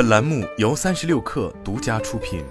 本栏目由三十六氪独家出品。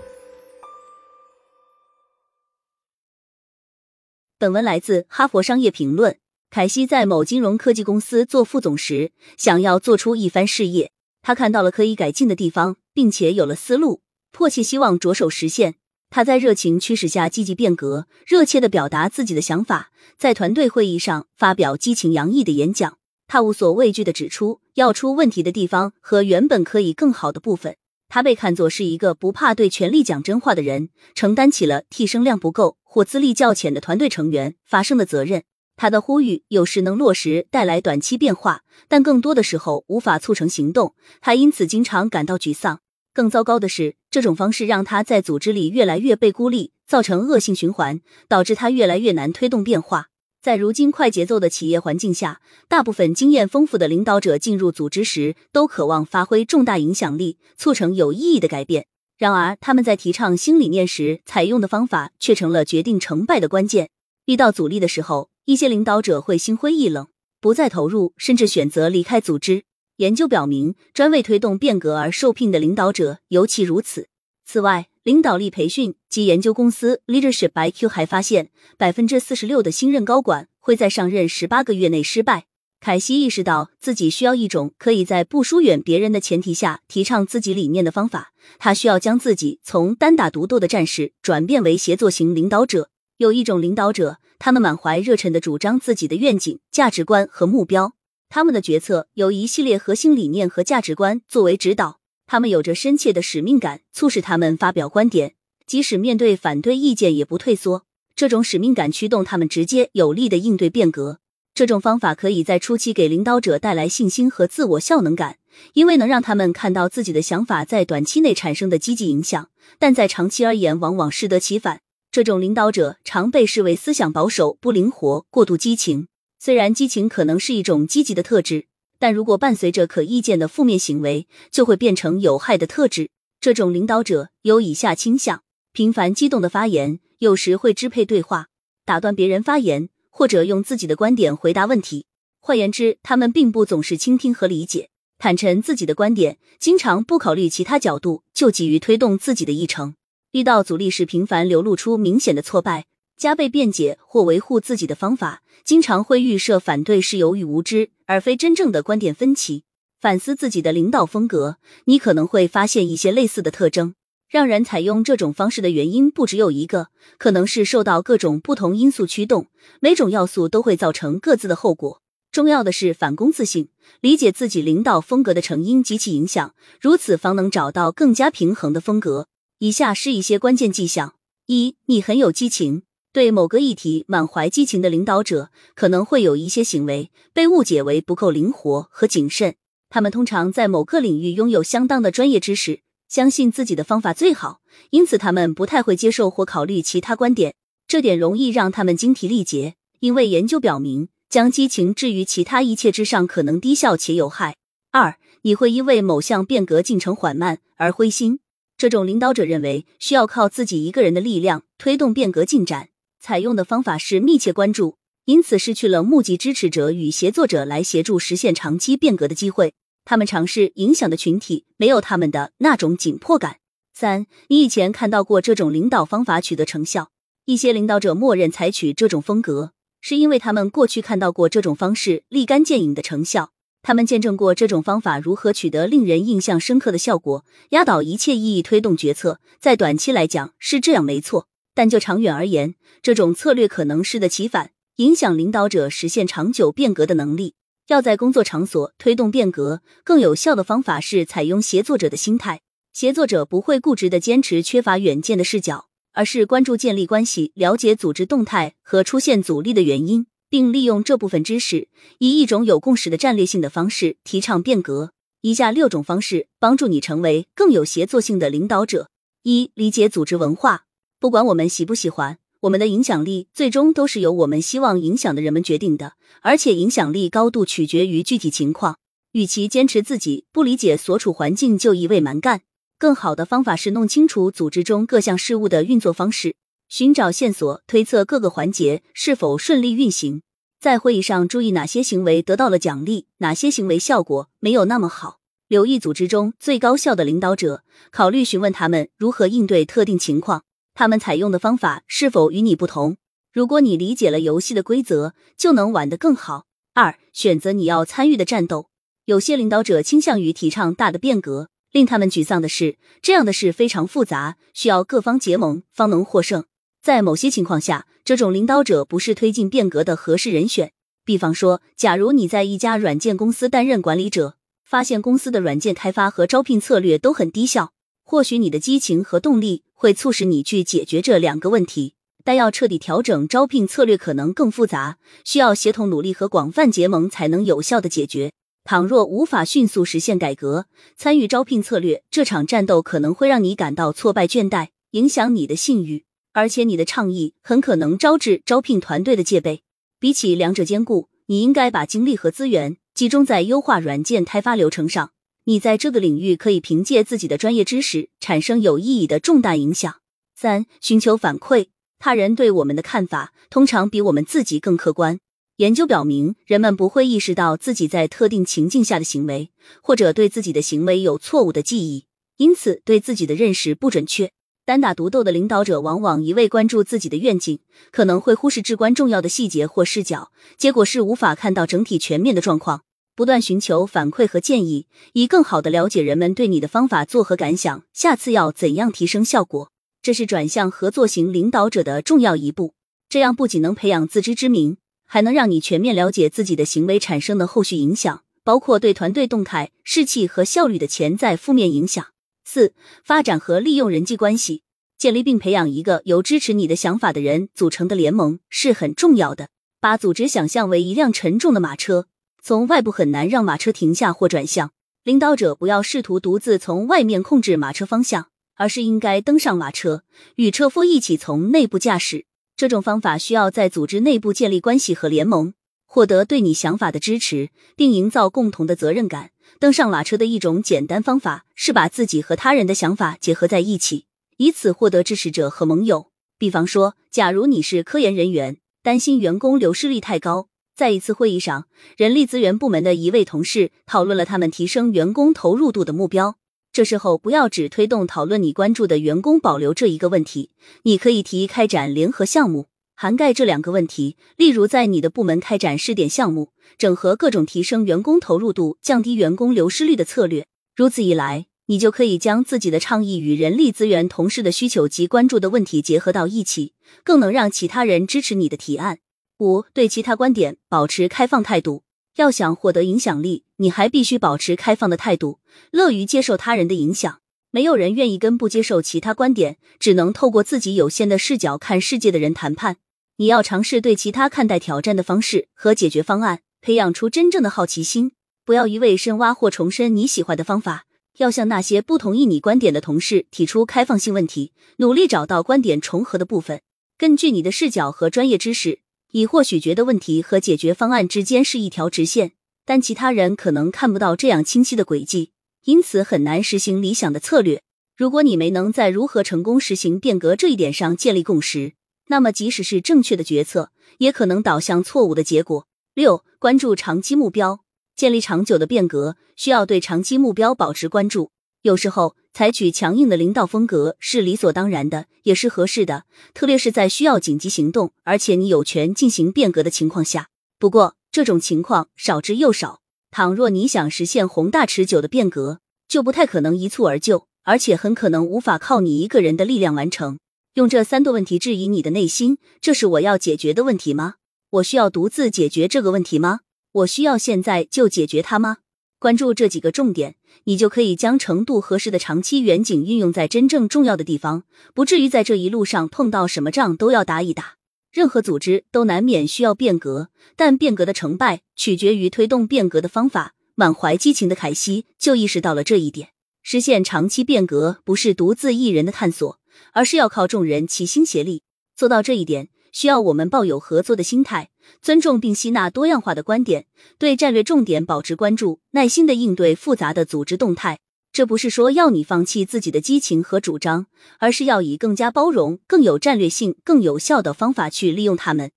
本文来自《哈佛商业评论》。凯西在某金融科技公司做副总时，想要做出一番事业。他看到了可以改进的地方，并且有了思路，迫切希望着手实现。他在热情驱使下积极变革，热切的表达自己的想法，在团队会议上发表激情洋溢的演讲。他无所畏惧的指出要出问题的地方和原本可以更好的部分。他被看作是一个不怕对权力讲真话的人，承担起了替声量不够或资历较浅的团队成员发声的责任。他的呼吁有时能落实，带来短期变化，但更多的时候无法促成行动。他因此经常感到沮丧。更糟糕的是，这种方式让他在组织里越来越被孤立，造成恶性循环，导致他越来越难推动变化。在如今快节奏的企业环境下，大部分经验丰富的领导者进入组织时都渴望发挥重大影响力，促成有意义的改变。然而，他们在提倡新理念时采用的方法却成了决定成败的关键。遇到阻力的时候，一些领导者会心灰意冷，不再投入，甚至选择离开组织。研究表明，专为推动变革而受聘的领导者尤其如此。此外，领导力培训及研究公司 Leadership IQ 还发现，百分之四十六的新任高管会在上任十八个月内失败。凯西意识到自己需要一种可以在不疏远别人的前提下提倡自己理念的方法。他需要将自己从单打独斗的战士转变为协作型领导者。有一种领导者，他们满怀热忱的主张自己的愿景、价值观和目标。他们的决策由一系列核心理念和价值观作为指导，他们有着深切的使命感，促使他们发表观点，即使面对反对意见也不退缩。这种使命感驱动他们直接有力的应对变革。这种方法可以在初期给领导者带来信心和自我效能感，因为能让他们看到自己的想法在短期内产生的积极影响，但在长期而言往往适得其反。这种领导者常被视为思想保守、不灵活、过度激情。虽然激情可能是一种积极的特质，但如果伴随着可预见的负面行为，就会变成有害的特质。这种领导者有以下倾向：频繁激动的发言，有时会支配对话，打断别人发言，或者用自己的观点回答问题。换言之，他们并不总是倾听和理解，坦陈自己的观点，经常不考虑其他角度，就急于推动自己的议程。遇到阻力时，频繁流露出明显的挫败。加倍辩解或维护自己的方法，经常会预设反对是由于无知，而非真正的观点分歧。反思自己的领导风格，你可能会发现一些类似的特征。让人采用这种方式的原因不只有一个，可能是受到各种不同因素驱动，每种要素都会造成各自的后果。重要的是反攻自省，理解自己领导风格的成因及其影响，如此方能找到更加平衡的风格。以下是一些关键迹象：一，你很有激情。对某个议题满怀激情的领导者，可能会有一些行为被误解为不够灵活和谨慎。他们通常在某个领域拥有相当的专业知识，相信自己的方法最好，因此他们不太会接受或考虑其他观点。这点容易让他们精疲力竭，因为研究表明，将激情置于其他一切之上可能低效且有害。二，你会因为某项变革进程缓慢而灰心。这种领导者认为需要靠自己一个人的力量推动变革进展。采用的方法是密切关注，因此失去了募集支持者与协作者来协助实现长期变革的机会。他们尝试影响的群体没有他们的那种紧迫感。三，你以前看到过这种领导方法取得成效？一些领导者默认采取这种风格，是因为他们过去看到过这种方式立竿见影的成效。他们见证过这种方法如何取得令人印象深刻的效果，压倒一切意义推动决策。在短期来讲是这样，没错。但就长远而言，这种策略可能适得其反，影响领导者实现长久变革的能力。要在工作场所推动变革，更有效的方法是采用协作者的心态。协作者不会固执的坚持缺乏远见的视角，而是关注建立关系、了解组织动态和出现阻力的原因，并利用这部分知识，以一种有共识的战略性的方式提倡变革。以下六种方式帮助你成为更有协作性的领导者：一、理解组织文化。不管我们喜不喜欢，我们的影响力最终都是由我们希望影响的人们决定的，而且影响力高度取决于具体情况。与其坚持自己不理解所处环境就一味蛮干，更好的方法是弄清楚组织中各项事务的运作方式，寻找线索，推测各个环节是否顺利运行。在会议上注意哪些行为得到了奖励，哪些行为效果没有那么好。留意组织中最高效的领导者，考虑询问他们如何应对特定情况，他们采用的方法是否与你不同。如果你理解了游戏的规则，就能玩得更好。二、选择你要参与的战斗。有些领导者倾向于提倡大的变革，令他们沮丧的是，这样的事非常复杂，需要各方结盟方能获胜。在某些情况下，这种领导者不是推进变革的合适人选。比方说，假如你在一家软件公司担任管理者，发现公司的软件开发和招聘策略都很低效，或许你的激情和动力会促使你去解决这两个问题。但要彻底调整招聘策略可能更复杂，需要协同努力和广泛结盟才能有效的解决。倘若无法迅速实现改革，参与招聘策略这场战斗可能会让你感到挫败倦怠，影响你的信誉，而且你的倡议很可能招致招聘团队的戒备。比起两者兼顾，你应该把精力和资源集中在优化软件开发流程上。你在这个领域可以凭借自己的专业知识产生有意义的重大影响。三、寻求反馈。他人对我们的看法通常比我们自己更客观。研究表明，人们不会意识到自己在特定情境下的行为，或者对自己的行为有错误的记忆，因此对自己的认识不准确。单打独斗的领导者往往一味关注自己的愿景，可能会忽视至关重要的细节或视角，结果是无法看到整体全面的状况。不断寻求反馈和建议，以更好的了解人们对你的方法作何感想，下次要怎样提升效果。这是转向合作型领导者的重要一步。这样不仅能培养自知之明，还能让你全面了解自己的行为产生的后续影响，包括对团队动态、士气和效率的潜在负面影响。四、发展和利用人际关系，建立并培养一个由支持你的想法的人组成的联盟是很重要的。把组织想象为一辆沉重的马车，从外部很难让马车停下或转向。领导者不要试图独自从外面控制马车方向。而是应该登上马车，与车夫一起从内部驾驶。这种方法需要在组织内部建立关系和联盟，获得对你想法的支持，并营造共同的责任感。登上马车的一种简单方法是把自己和他人的想法结合在一起，以此获得支持者和盟友。比方说，假如你是科研人员，担心员工流失率太高，在一次会议上，人力资源部门的一位同事讨论了他们提升员工投入度的目标。这时候不要只推动讨论你关注的员工保留这一个问题，你可以提议开展联合项目，涵盖这两个问题。例如，在你的部门开展试点项目，整合各种提升员工投入度、降低员工流失率的策略。如此一来，你就可以将自己的倡议与人力资源同事的需求及关注的问题结合到一起，更能让其他人支持你的提案。五、对其他观点保持开放态度。要想获得影响力，你还必须保持开放的态度，乐于接受他人的影响。没有人愿意跟不接受其他观点、只能透过自己有限的视角看世界的人谈判。你要尝试对其他看待挑战的方式和解决方案，培养出真正的好奇心。不要一味深挖或重申你喜欢的方法，要向那些不同意你观点的同事提出开放性问题，努力找到观点重合的部分。根据你的视角和专业知识。你或许觉得问题和解决方案之间是一条直线，但其他人可能看不到这样清晰的轨迹，因此很难实行理想的策略。如果你没能在如何成功实行变革这一点上建立共识，那么即使是正确的决策，也可能导向错误的结果。六、关注长期目标，建立长久的变革需要对长期目标保持关注。有时候，采取强硬的领导风格是理所当然的，也是合适的，特别是在需要紧急行动，而且你有权进行变革的情况下。不过，这种情况少之又少。倘若你想实现宏大持久的变革，就不太可能一蹴而就，而且很可能无法靠你一个人的力量完成。用这三个问题质疑你的内心：这是我要解决的问题吗？我需要独自解决这个问题吗？我需要现在就解决它吗？关注这几个重点，你就可以将程度合适的长期远景运用在真正重要的地方，不至于在这一路上碰到什么仗都要打一打。任何组织都难免需要变革，但变革的成败取决于推动变革的方法。满怀激情的凯西就意识到了这一点。实现长期变革不是独自一人的探索，而是要靠众人齐心协力做到这一点。需要我们抱有合作的心态，尊重并吸纳多样化的观点，对战略重点保持关注，耐心的应对复杂的组织动态。这不是说要你放弃自己的激情和主张，而是要以更加包容、更有战略性、更有效的方法去利用他们。